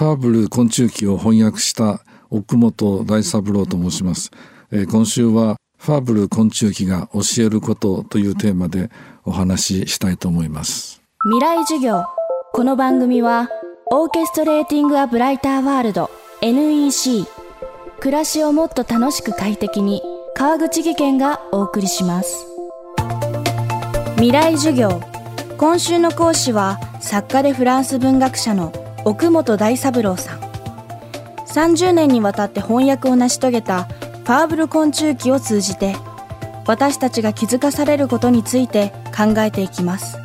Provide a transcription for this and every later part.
ファーブル昆虫記を翻訳した奥本大三郎と申します、えー、今週はファーブル昆虫記が教えることというテーマでお話ししたいと思います。未来授業。この番組はオーケストレーティングアブライターワールド NEC 暮らしをもっと楽しく快適に川口義賢がお送りします。未来授業。今週の講師は作家でフランス文学者の奥本大三郎さん。30年にわたって翻訳を成し遂げたファーブル昆虫記を通じて私たちが気づかされることについて考えていきます。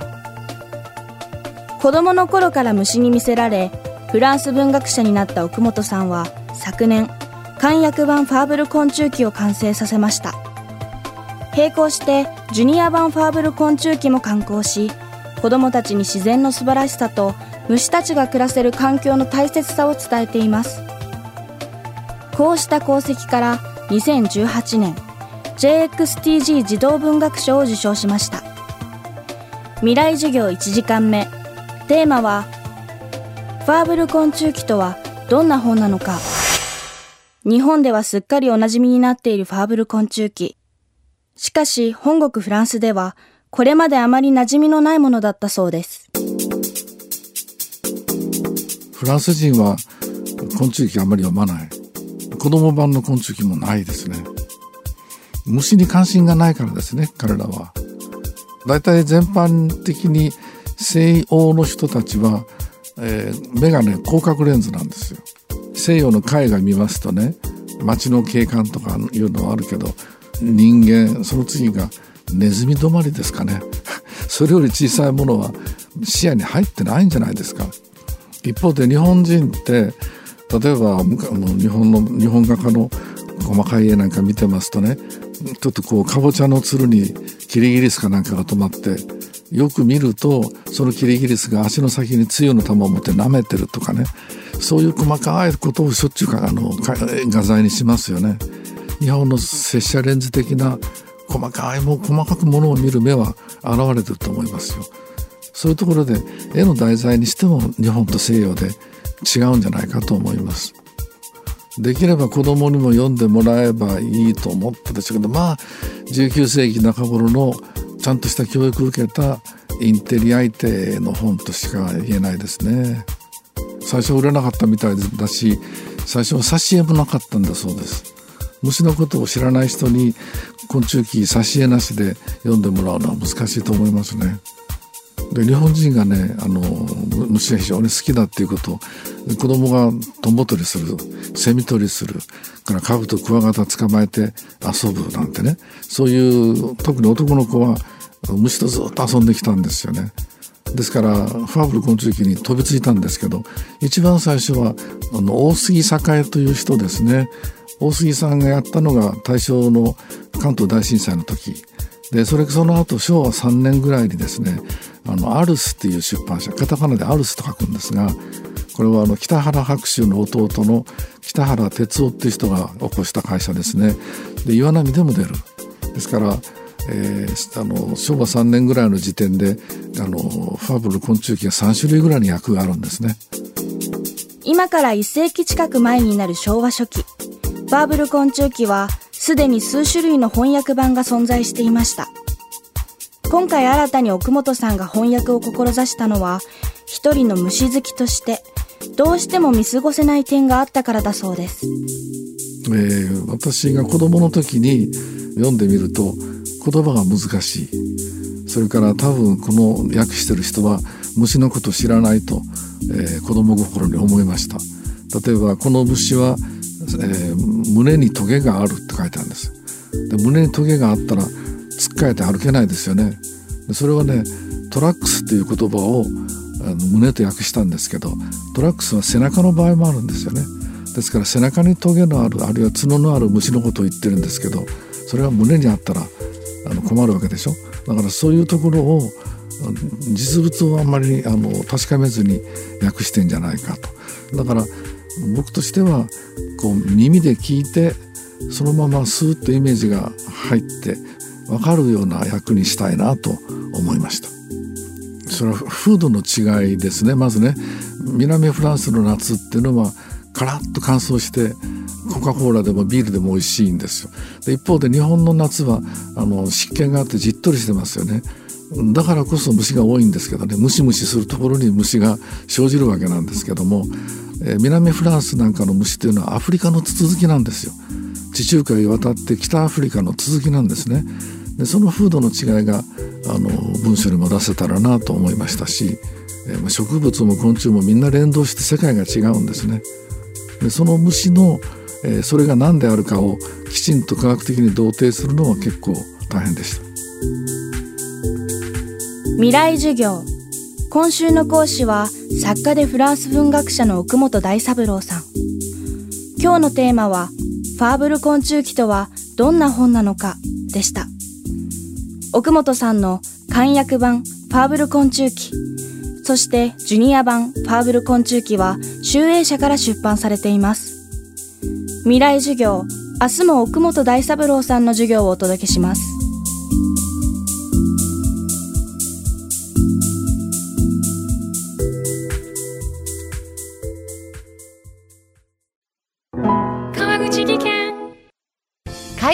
子供の頃から虫に魅せられフランス文学者になった奥本さんは昨年簡約版ファーブル昆虫記を完成させました。並行してジュニア版ファーブル昆虫記も刊行し子供たちに自然の素晴らしさと虫たちが暮らせる環境の大切さを伝えています。こうした功績から2018年 JXTG 児童文学賞を受賞しました。未来授業1時間目テーマはファーブル昆虫記とはどんな本なのか。日本ではすっかりお馴染みになっているファーブル昆虫記。しかし本国フランスではこれまであまり馴染みのないものだったそうです。フランス人は昆虫記あまり読まない。子供版の昆虫記もないですね。虫に関心がないからですね、彼らは。大体全般的に西欧の人たちは、えー、目がね、広角レンズなんですよ。西洋の絵画見ますとね、街の景観とかいうのはあるけど、人間、その次がネズミ止まりですかね それより小さいものは視野に入ってないんじゃないですか一方で日本人って例えば日本の日本画家の細かい絵なんか見てますとねちょっとこうかぼちゃのつるにキリギリスかなんかが止まってよく見るとそのキリギリスが足の先につゆの玉を持って舐めてるとかねそういう細かいことをしょっちゅうあの画材にしますよね。日本の拙者レンズ的な細かいも細かくものを見る目は現れてると思いますよ。そういうところで絵の題材にしても日本と西洋で違うんじゃないかと思います。できれば子供にも読んでもらえばいいと思ったでしけどまあ19世紀中頃のちゃんとした教育を受けたインテリ相手の本としか言えないですね。最初売れなかったみたいだし最初は挿絵もなかったんだそうです。虫のことを知らない人に昆虫記挿絵なしで読んでもらうのは難しいと思いますね。で日本人がねあの虫が非常に好きだっていうこと子供がトンボ取りするセミ取りするからカブとクワガタ捕まえて遊ぶなんてねそういう特に男の子は虫とずっと遊んできたんですよね。ですからファーブル昆虫記に飛びついたんですけど一番最初はあの大杉栄という人ですね大杉さんがやったのが大正の関東大震災の時でそれその後昭和3年ぐらいにですねあのアルスっていう出版社カタカナでアルスと書くんですがこれはあの北原白秋の弟の北原哲夫っていう人が起こした会社ですね。で岩波でも出る。ですから、えー、あの昭和3年ぐらいの時点であのファブル昆虫記が3種類ぐらいに役があるんですね。今から1世紀近く前になる昭和初期バーブル昆虫記はすでに数種類の翻訳版が存在していました。今回新たに奥本さんが翻訳を志したのは、一人の虫好きとして、どうしても見過ごせない点があったからだそうです。えー、私が子供の時に読んでみると言葉が難しい。それから多分この訳してる人は虫のこと知らないと、えー、子供心に思いました。例えばこの虫はえー、胸にトゲがあるって書いてあるんです。で胸にトゲがあったらつっかえて歩けないですよね。それはねトラックスっていう言葉をあの胸と訳したんですけどトラックスは背中の場合もあるんですよね。ですから背中にトゲのあるあるいは角のある虫のことを言ってるんですけどそれは胸にあったらあの困るわけでしょ。だからそういうところを実物をあんまりあの確かめずに訳してんじゃないかと。だから僕としてはこう耳で聞いてそのままスーッとイメージが入って分かるような役にしたいなと思いました。それは風土の違いですね。まずね南フランスの夏っていうのはカラッと乾燥してコカ・コーラでもビールでも美味しいんですよ。で一方で日本の夏はあの湿気があってじっとりしてますよね。だからこそ虫が多いんですけどねムシムシするところに虫が生じるわけなんですけども、えー、南フランスなんかの虫っていうのはアフリカの続きなんですよ。地中海を渡って北アフリカの続きなんですね。でその風土の違いがあの文章にも出せたらなと思いましたし、えー、植物も昆虫もみんな連動して世界が違うんですね。でその虫の、えー、それが何であるかをきちんと科学的に同定するのは結構大変でした。未来授業。今週の講師は作家でフランス文学者の奥本大三郎さん。今日のテーマはファーブル昆虫記とはどんな本なのかでした。奥本さんの簡約版ファーブル昆虫記。そしてジュニア版ファーブル昆虫記は集英社から出版されています。未来授業明日も奥本大三郎さんの授業をお届けします。